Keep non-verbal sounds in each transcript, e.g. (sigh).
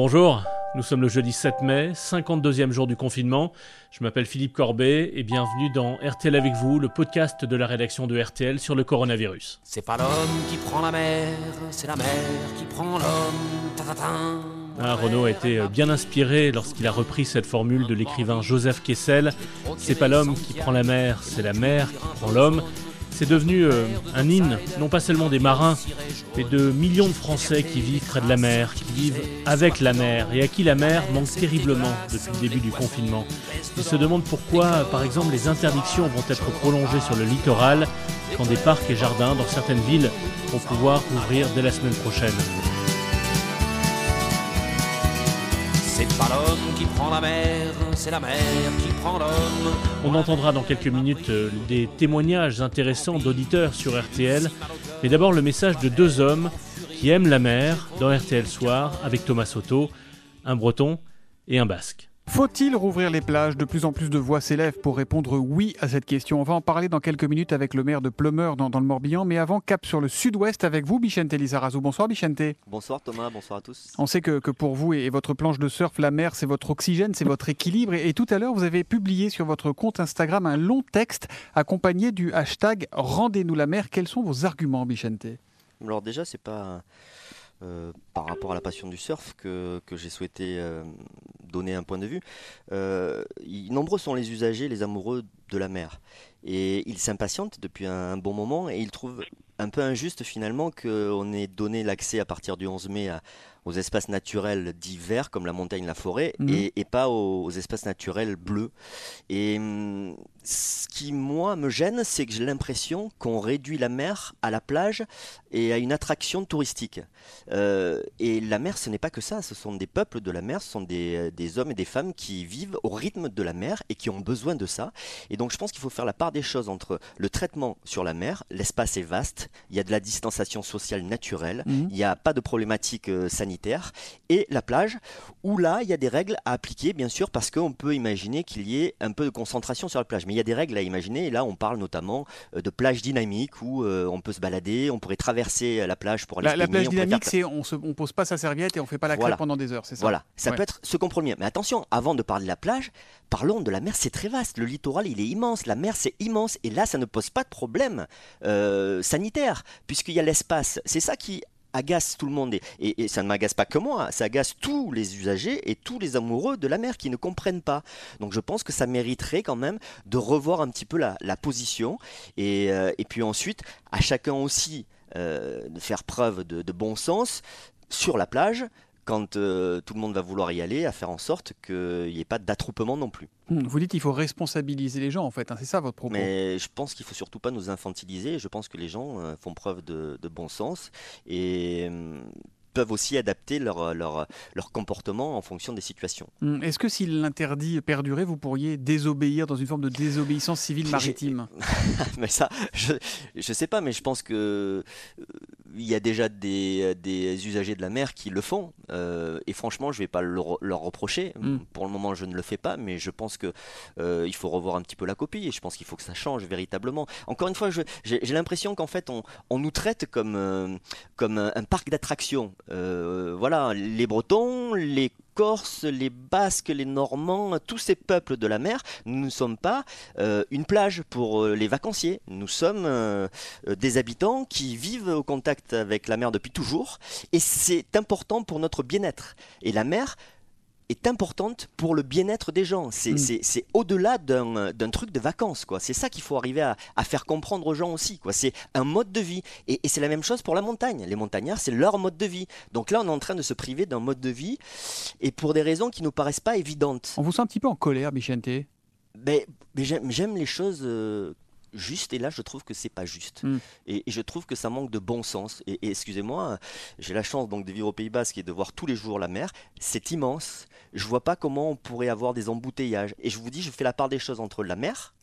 Bonjour, nous sommes le jeudi 7 mai, 52e jour du confinement. Je m'appelle Philippe Corbet et bienvenue dans RTL avec vous, le podcast de la rédaction de RTL sur le coronavirus. C'est pas l'homme qui prend la mer, c'est la mer qui prend l'homme. Ah, Renaud a été bien inspiré lorsqu'il a repris cette formule de l'écrivain Joseph Kessel. C'est pas l'homme qui prend la mer, c'est la mer qui prend l'homme. C'est devenu euh, un hymne, non pas seulement des marins, mais de millions de Français qui vivent près de la mer, qui vivent avec la mer, et à qui la mer manque terriblement depuis le début du confinement. Ils se demandent pourquoi, par exemple, les interdictions vont être prolongées sur le littoral, quand des parcs et jardins dans certaines villes vont pouvoir ouvrir dès la semaine prochaine. Pas l'homme qui prend la mer, c'est la mer qui prend l'homme. On entendra dans quelques minutes euh, des témoignages intéressants d'auditeurs sur RTL, mais d'abord le message de deux hommes qui aiment la mer dans RTL Soir avec Thomas Soto, un breton et un basque. Faut-il rouvrir les plages? De plus en plus de voix s'élèvent pour répondre oui à cette question. On va en parler dans quelques minutes avec le maire de Plumeur dans, le Morbihan. Mais avant, cap sur le sud-ouest avec vous, Bichente Lizarazu. Bonsoir, Bichente. Bonsoir, Thomas. Bonsoir à tous. On sait que, pour vous et, votre planche de surf, la mer, c'est votre oxygène, c'est votre équilibre. Et, tout à l'heure, vous avez publié sur votre compte Instagram un long texte accompagné du hashtag Rendez-nous la mer. Quels sont vos arguments, Bichente? Alors, déjà, c'est pas. Euh, par rapport à la passion du surf que, que j'ai souhaité euh, donner un point de vue. Euh, nombreux sont les usagers, les amoureux de la mer. Et ils s'impatientent depuis un, bon moment et ils trouvent un peu injuste finalement qu'on ait donné l'accès à partir du 11 mai aux espaces naturels d'hiver comme la montagne, la forêt, mhm. et, pas aux, espaces naturels bleus. Et ce qui, moi, me gêne, c'est que j'ai l'impression qu'on réduit la mer à la plage et à une attraction touristique. Euh, et la mer, ce n'est pas que ça, ce sont des peuples de la mer, ce sont des, des, hommes et des femmes qui vivent au rythme de la mer et qui ont besoin de ça. Et donc je pense qu'il faut faire la part des choses entre le traitement sur la mer, l'espace est vaste, il y a de la distanciation sociale naturelle, mhm. il n'y a pas de problématique euh, sanitaire, et la plage, où là, il y a des règles à appliquer, bien sûr, parce qu'on peut imaginer qu'il y ait un peu de concentration sur la plage. Mais il y a des règles à imaginer. Et là, on parle notamment euh, de plage dynamique où euh, on peut se balader, on pourrait traverser la plage pour aller la, se La plage dynamique, c'est on ne pose pas sa serviette et on fait pas la crêpe pendant des heures, c'est ça? Voilà, ça peut être ce compromis. Mais attention, avant de parler de la plage, parlons de la mer, c'est très vaste. Le littoral, il est immense. La mer, c'est immense. Et là, ça ne pose pas de problème euh, sanitaire, puisqu'il y a l'espace. C'est ça qui agace tout le monde. Et, ça ne m'agace pas que moi, ça agace tous les usagers et tous les amoureux de la mer qui ne comprennent pas. Donc je pense que ça mériterait quand même de revoir un petit peu la, position. Euh, et, puis ensuite, à chacun aussi euh, de faire preuve de bon sens sur la plage, quand euh, tout le monde va vouloir y aller, à faire en sorte qu'il n'y ait pas d'attroupement non plus. Hmm, vous dites qu'il faut responsabiliser les gens, en fait, hein, c'est ça votre propos Mais je pense qu'il faut surtout pas nous infantiliser. Je pense que les gens euh, font preuve de, bon sens et hum, peuvent aussi adapter leur, leur, leur, comportement en fonction des situations. Hmm, est-ce que si l'interdit perdurait, vous pourriez désobéir dans une forme de désobéissance civile (laughs) maritime? Mais ça, je ne sais pas, mais je pense que euh, il y a déjà des, des, usagers de la mer qui le font. Euh, et franchement, je ne vais pas leur, reprocher. Mm. Pour le moment, je ne le fais pas, mais je pense qu'il euh, faut revoir un petit peu la copie. Et je pense qu'il faut que ça change véritablement. Encore une fois, j'ai l'impression qu'en fait, on, on, nous traite comme, euh, comme un, un parc d'attractions. voilà, les Bretons, les Corses, les Basques, les Normands, tous ces peuples de la mer, nous ne sommes pas euh, une plage pour euh, les vacanciers. Nous sommes euh, des habitants qui vivent au contact avec la mer depuis toujours et c'est important pour notre bien-être. Et la mer, est importante pour le bien-être des gens. C'est mm. au-delà d'un truc de vacances. quoi. C'est ça qu'il faut arriver à, faire comprendre aux gens aussi. quoi. C'est un mode de vie. Et, c'est la même chose pour la montagne. Les montagnards, c'est leur mode de vie. Donc là, on est en train de se priver d'un mode de vie et pour des raisons qui nous paraissent pas évidentes. On vous sent un petit peu en colère, Bichente? Ben, mais J'aime les choses... Euh, juste et là je trouve que c'est pas juste. Mm. et, je trouve que ça manque de bon sens. Et, excusez-moi j'ai la chance donc de vivre au Pays Basque et de voir tous les jours la mer. C'est immense. Je vois pas comment on pourrait avoir des embouteillages. Et je vous dis je fais la part des choses entre la mer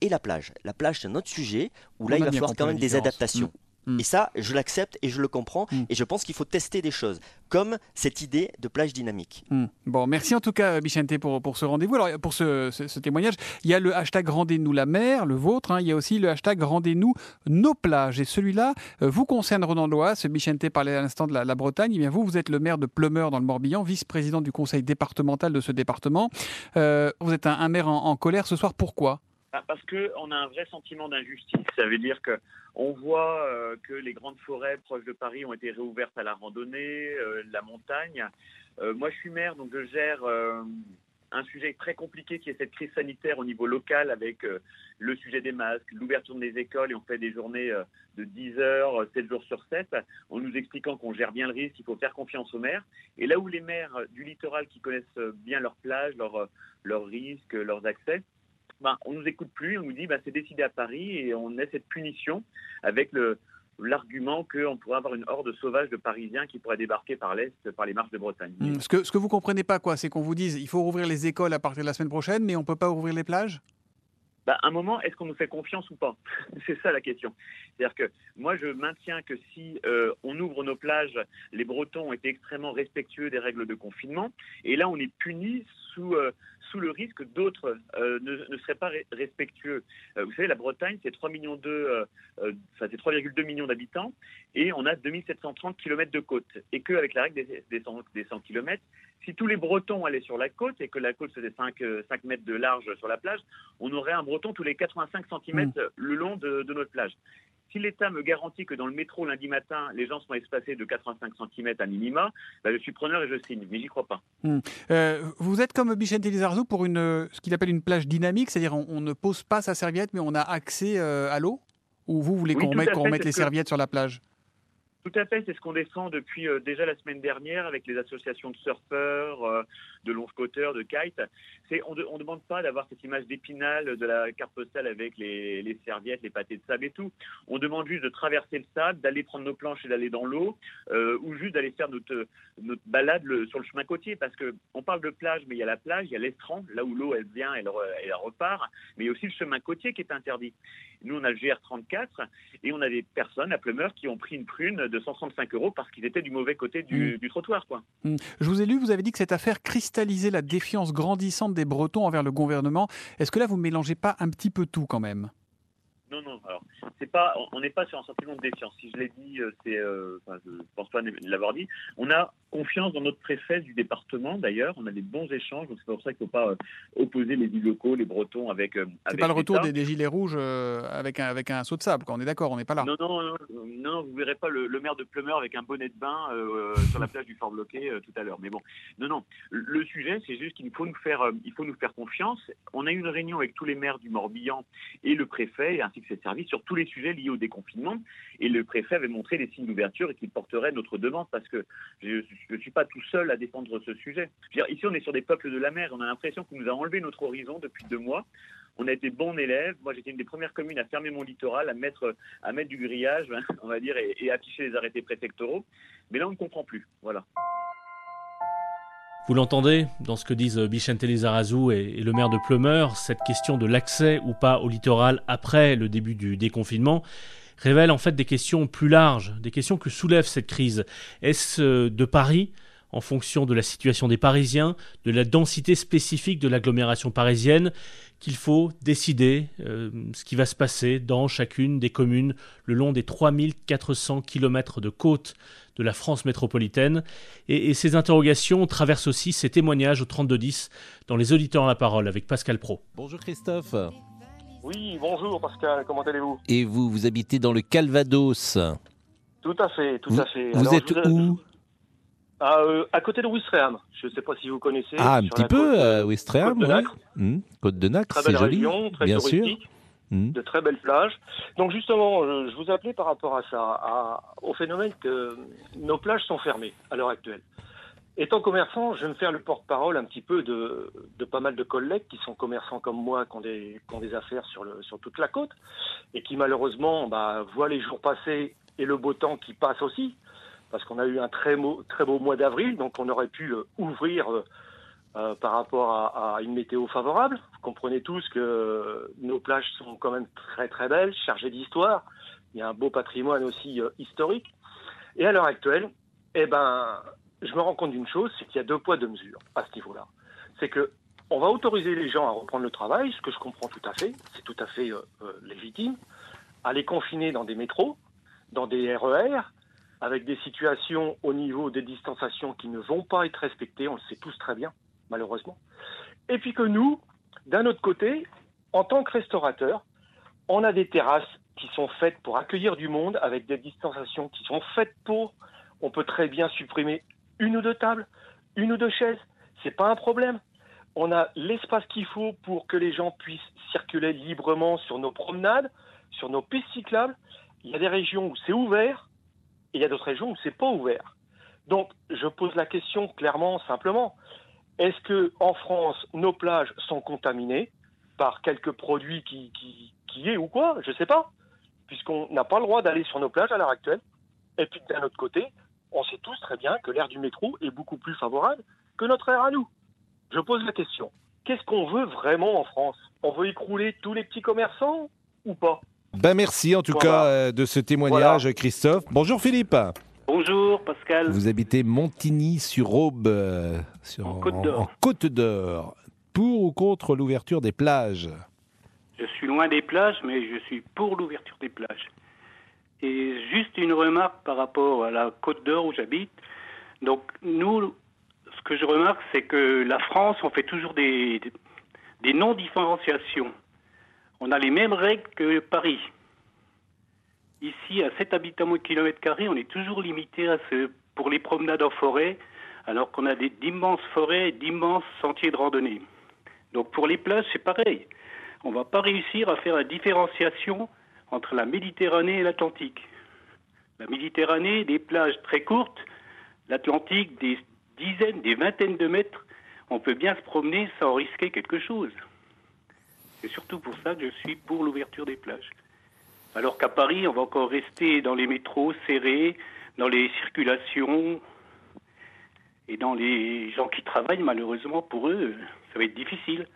et la plage. La plage c'est un autre sujet où là il va falloir quand même des adaptations Mm. Et ça, je l'accepte et je le comprends. Mm. Et je pense qu'il faut tester des choses, comme cette idée de plage dynamique. Hmm. Bon, merci en tout cas, Bichente, pour, pour ce rendez-vous. Alors, pour ce, ce- ce témoignage, il y a le hashtag Rendez-nous la mer, le vôtre. hein. Il y a aussi le hashtag Rendez-nous nos plages. Et celui-là euh, vous concerne, Ronan Lois. Ce Bichente parlait à l'instant de la, la Bretagne. Eh bien, vous, vous êtes le maire de Pleumeur dans le Morbihan, vice-président du conseil départemental de ce département. Euh, vous êtes un, un maire en, en colère ce soir. Pourquoi? Parce qu'on a un vrai sentiment d'injustice. Ça veut dire que on voit euh, que les grandes forêts proches de Paris ont été réouvertes à la randonnée, euh, la montagne. Euh, moi, je suis maire, donc je gère un sujet très compliqué qui est cette crise sanitaire au niveau local avec le sujet des masques, l'ouverture des écoles et on fait des journées de 10 heures, euh, 7 jours sur 7, en nous expliquant qu'on gère bien le risque, il faut faire confiance aux maires. Et là où les maires du littoral qui connaissent bien leurs plages, leurs risques, leurs accès, ben, on nous écoute plus, on nous dit ben, c'est décidé à Paris et on a cette punition avec le l'argument qu'on pourrait avoir une horde sauvage de Parisiens qui pourraient débarquer par l'Est, par les marches de Bretagne. Hmm. ce, que, ce que vous comprenez pas, quoi, c'est qu'on vous dise il faut rouvrir les écoles à partir de la semaine prochaine, mais on peut pas ouvrir les plages? Bah, à un moment, est-ce qu'on nous fait confiance ou pas? (laughs) C'est ça la question. C'est-à-dire que moi, je maintiens que si euh, on ouvre nos plages, les Bretons ont été extrêmement respectueux des règles de confinement, et là, on est puni sous, euh, sous le risque que d'autres euh, ne, ne seraient pas respectueux. Euh, vous savez, la Bretagne, c'est 3 millions de, euh, enfin, c'est 3,2 millions d'habitants, et on a 2730 km de côte. Et qu'avec la règle des, des 100, des 100 km, si tous les Bretons allaient sur la côte et que la côte faisait 5, euh, 5 mètres de large sur la plage, on aurait un Breton tous les 85 cm le long de, de notre plage. Si l'État me garantit que dans le métro lundi matin, les gens sont espacés de 85 cm à minima, bah, je suis preneur et je signe, mais j'y crois pas. Euh, vous êtes comme Bichente Lizarazu pour une, ce qu'il appelle une plage dynamique, c'est-à-dire on, on ne pose pas sa serviette, mais on a accès euh, à l'eau? Ou vous voulez Oui, qu'on c'est les que- serviettes sur la plage? Tout à fait, c'est ce qu'on défend depuis euh, déjà la semaine dernière avec les associations de surfeurs, euh, de longe-côteurs, de kite. C'est, on ne demande pas d'avoir cette image d'épinal de la carte postale avec les, serviettes, les pâtés de sable et tout. On demande juste de traverser le sable, d'aller prendre nos planches et d'aller dans l'eau, euh, ou juste d'aller faire notre, notre balade sur le chemin côtier. Parce que on parle de plage, mais il y a la plage, il y a l'estran, là où l'eau elle vient, elle, elle repart, mais il y a aussi le chemin côtier qui est interdit. Nous, on a le GR34 et on a des personnes à Pleumeur qui ont pris une prune de 135 euros parce qu'ils étaient du mauvais côté du, du trottoir. Quoi. Hmm. Je vous ai lu, vous avez dit que cette affaire cristallisait la défiance grandissante des Bretons envers le gouvernement. Est-ce que là, vous ne mélangez pas un petit peu tout quand même? Non, non, alors, c'est pas, on- n'est pas sur un sentiment de défiance. Si je l'ai dit, euh, c'est, euh, enfin, je pense pas l'avoir dit. On a confiance dans notre préfet du département, d'ailleurs. On a des bons échanges, donc c'est pour ça qu'il ne faut pas euh, opposer les élus locaux, les Bretons, avec. euh, C'est pas le retour des, des gilets rouges euh, avec, un, avec un saut de sable, on est d'accord, on n'est pas là. Non, non, non, non, vous verrez pas le, le maire de Pleumeur avec un bonnet de bain sur la plage du Fort Bloqué euh, tout à l'heure. Mais bon, non, non. Le sujet, c'est juste qu'il faut nous faire, il faut nous faire confiance. On a eu une réunion avec tous les maires du Morbihan et le préfet, ainsi que ses services, sur tous les sujets liés au déconfinement. Et le préfet avait montré les signes d'ouverture et qu'il porterait notre demande parce que je ne suis pas tout seul à défendre ce sujet. Ici, on est sur des peuples de la mer. On a l'impression qu'on nous a enlevé notre horizon depuis deux mois. On a été bons élèves. Moi, j'étais une des premières communes à fermer mon littoral, à mettre, à mettre du grillage, on va dire, et, et afficher les arrêtés préfectoraux. Mais là, on ne comprend plus. Voilà. Vous l'entendez dans ce que disent Bichente Lizarazu et, le maire de Pleumeur, cette question de l'accès ou pas au littoral après le début du déconfinement révèle en fait des questions plus larges, des questions que soulève cette crise. Est-ce euh, de Paris en fonction de la situation des Parisiens, de la densité spécifique de l'agglomération parisienne, qu'il faut décider euh, ce qui va se passer dans chacune des communes le long des 3400 km de côte de la France métropolitaine. Et, et ces interrogations traversent aussi ces témoignages au 3210 dans les auditeurs à la parole avec Pascal Pro. Bonjour Christophe. Oui, bonjour Pascal, comment allez-vous? Et vous, vous habitez dans le Calvados. Tout à fait, tout vous, à fait. Vous Alors, êtes vous- où? À, euh, à côté de Ouistreham. Je ne sais pas si vous connaissez. Ah, un petit peu, côte, euh, Ouistreham, côte de ouais. Nacre. Hmm, Côte de Nacre, Très c'est belle joli. région, très bien sûr. Hmm. de très belles plages. Donc justement, je, je vous appelais par rapport à ça, à- au phénomène que nos plages sont fermées à l'heure actuelle. Étant commerçant, je vais me faire le porte-parole un petit peu de, de pas mal de collègues qui sont commerçants comme moi, qui ont des, qui ont des affaires sur, le, sur toute la côte, et qui malheureusement bah, voient les jours passer et le beau temps qui passe aussi, parce qu'on a eu un très, beau- mois d'avril, donc on aurait pu euh, ouvrir euh, euh, par rapport à, une météo favorable. Vous comprenez tous que nos plages sont quand même très très belles, chargées d'histoire, Il y a un beau patrimoine aussi historique. Et à l'heure actuelle, eh ben, je me rends compte d'une chose, c'est qu'il y a deux poids, deux mesures à ce niveau-là. C'est que on va autoriser les gens à reprendre le travail, ce que je comprends tout à fait, c'est tout à fait légitime, à les confiner dans des métros, dans des RER, avec des situations au niveau des distanciations qui ne vont pas être respectées, on le sait tous très bien, malheureusement. Et puis que nous, d'un autre côté, en tant que restaurateur, on a des terrasses qui sont faites pour accueillir du monde avec des distanciations qui sont faites pour. On peut très bien supprimer une ou deux tables, une ou deux chaises. C'est pas un problème. On a l'espace qu'il faut pour que les gens puissent circuler librement sur nos promenades, sur nos pistes cyclables. Il y a des régions où c'est ouvert et il y a d'autres régions où c'est pas ouvert. Donc, je pose la question clairement, simplement. Est-ce que en France, nos plages sont contaminées par quelques produits qui, qui, qui est ou quoi? Je sais pas puisqu'on n'a pas le droit d'aller sur nos plages à l'heure actuelle. Et puis d'un autre côté, on sait tous très bien que l'air du métro est beaucoup plus favorable que notre air à nous. Je pose la question, qu'est-ce qu'on veut vraiment en France? On veut écrouler tous les petits commerçants ou pas? Ben merci en tout Voilà. cas euh, de ce témoignage, Christophe. Bonjour Philippe. Bonjour Pascal. Vous habitez Montigny-sur-Aube, euh, sur- En Côte d'Or. en Côte d'Or. Pour ou contre l'ouverture des plages Je suis loin des plages, mais je suis pour l'ouverture des plages. Et juste une remarque par rapport à la Côte d'Or où j'habite. Donc nous, ce que je remarque, c'est que la France, on fait toujours des non-différenciations. On a les mêmes règles que Paris. Ici, à 7 habitants au kilomètre carré, on est toujours limité à ce, pour les promenades en forêt, alors qu'on a d'immenses forêts et d'immenses sentiers de randonnée. Donc pour les plages, c'est pareil. On ne va pas réussir à faire la différenciation entre la Méditerranée et l'Atlantique. La Méditerranée, des plages très courtes, l'Atlantique, des dizaines, des vingtaines de mètres. On peut bien se promener sans risquer quelque chose. C'est surtout pour ça que je suis pour l'ouverture des plages. Alors qu'à Paris, on va encore rester dans les métros serrés, dans les circulations et dans les gens qui travaillent, malheureusement, pour eux, ça va être difficile.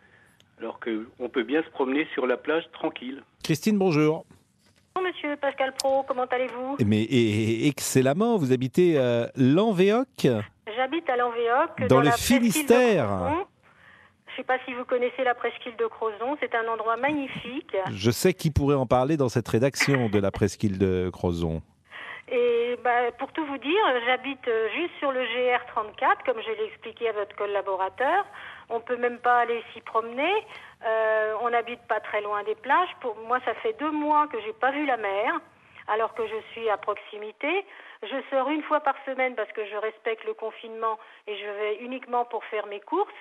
Alors qu'on peut bien se promener sur la plage tranquille. Christine, bonjour. Bonjour Monsieur Pascal Pro, comment allez-vous? Mais et- et excellemment, vous habitez euh, Lanvéoc J'habite à Lanvéoc. Dans le la presqu'île de Finistère. Crozon. Je ne sais pas si vous connaissez la presqu'île de Crozon, c'est un endroit magnifique. Je sais qui pourrait en parler dans cette rédaction de la presqu'île de Crozon. Et bah, pour tout vous dire, j'habite euh, juste sur le GR34, comme je l'ai expliqué à votre collaborateur. On peut même pas aller s'y promener. Euh, on n'habite pas très loin des plages. Pour moi, ça fait deux mois que j'ai pas vu la mer, alors que je suis à proximité. Je sors une fois par semaine parce que je respecte le confinement et je vais uniquement pour faire mes courses.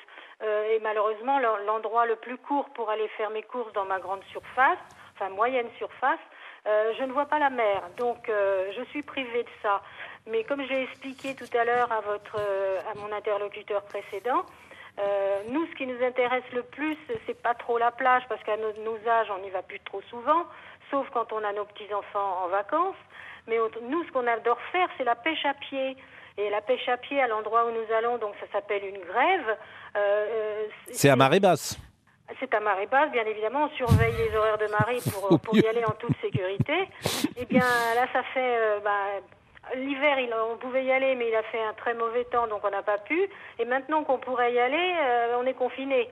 Euh, et malheureusement, l'en- l'endroit le plus court pour aller faire mes courses dans ma grande surface, enfin moyenne surface, euh, je ne vois pas la mer, donc euh, je suis privée de ça. Mais comme j'ai expliqué tout à l'heure à votre, à mon interlocuteur précédent, euh, nous, ce qui nous intéresse le plus, c'est pas trop la plage, parce qu'à nos, nos âges, on n'y va plus trop souvent, sauf quand on a nos petits enfants en vacances. Mais nous, ce qu'on adore faire, c'est la pêche à pied. Et la pêche à pied, à l'endroit où nous allons, donc ça s'appelle une grève. euh, euh, C'est à marée basse. c'est à marée basse, bien évidemment. On surveille les horaires de marée pour, (laughs) pour y aller en toute sécurité. Eh bien, là, ça fait. euh, bah, L'hiver, on pouvait y aller, mais il a fait un très mauvais temps, donc on n'a pas pu. Et maintenant qu'on pourrait y aller, euh, on est confiné.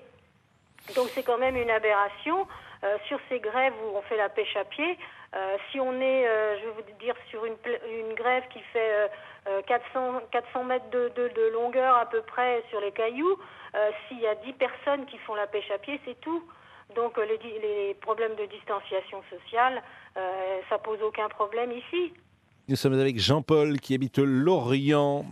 Donc c'est quand même une aberration. Euh, sur ces grèves où on fait la pêche à pied, euh, si on est, je vais vous dire, sur une, grève qui fait euh, euh, 400, 400 mètres de, longueur à peu près sur les cailloux, s'il y a 10 personnes qui font la pêche à pied, c'est tout. Donc les, les problèmes de distanciation sociale, ça pose aucun problème ici. Nous sommes avec Jean-Paul qui habite Lorient.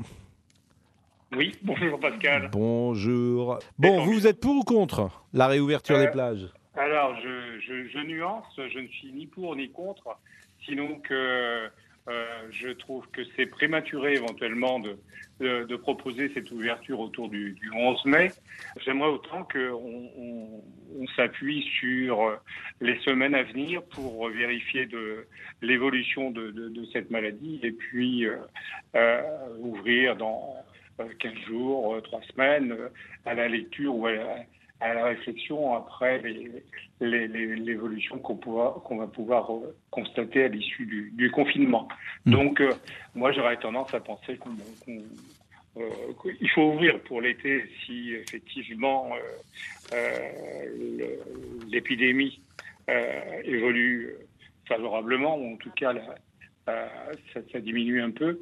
Oui, bonjour Pascal. Bonjour. Bon, vous, vous êtes pour ou contre la réouverture Euh, des plages? Alors, je, je, je nuance, je ne suis ni pour ni contre, sinon que euh, je trouve que c'est prématuré éventuellement de, proposer cette ouverture autour du, du 11 mai. J'aimerais autant qu'on on, on s'appuie sur euh, les semaines à venir pour vérifier l'évolution de, cette maladie et puis euh, ouvrir dans euh, 15 jours, euh, 3 semaines, à la lecture ou à la, à la réflexion après l'évolution qu'on va pouvoir euh, constater à l'issue du, confinement. Mmh. Donc, euh, moi, j'aurais tendance à penser qu'il faut ouvrir pour l'été si effectivement l'épidémie évolue favorablement, ou en tout cas ça, diminue un peu.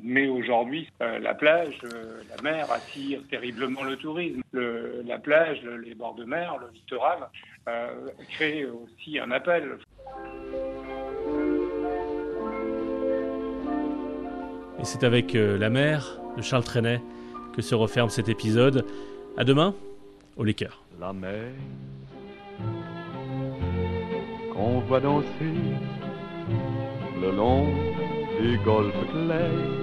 Mais aujourd'hui, euh, la plage, euh, la mer attire terriblement le tourisme. la plage, les bords de mer, le littoral euh, crée aussi un appel. Et c'est avec la mer de Charles Trenet que se referme cet épisode. À demain, au Liqueur. La mer qu'on voit danser le long des golfes clairs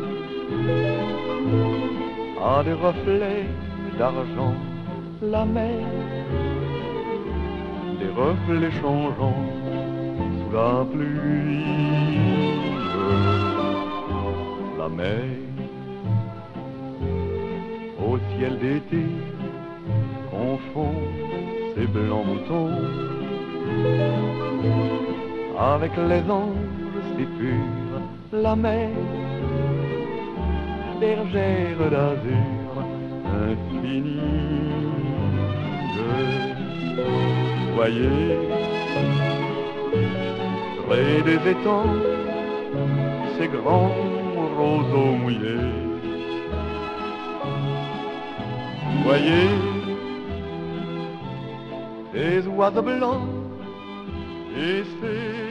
a des reflets d'argent la mer, des reflets changeants sous la pluie. La mer, au ciel d'été, confond ses blancs moutons avec les anges si purs. La mer bergère d'azur infinie. Voyez, près des étangs, ces grands roseaux mouillés. Voyez, ces oiseaux blancs et ces.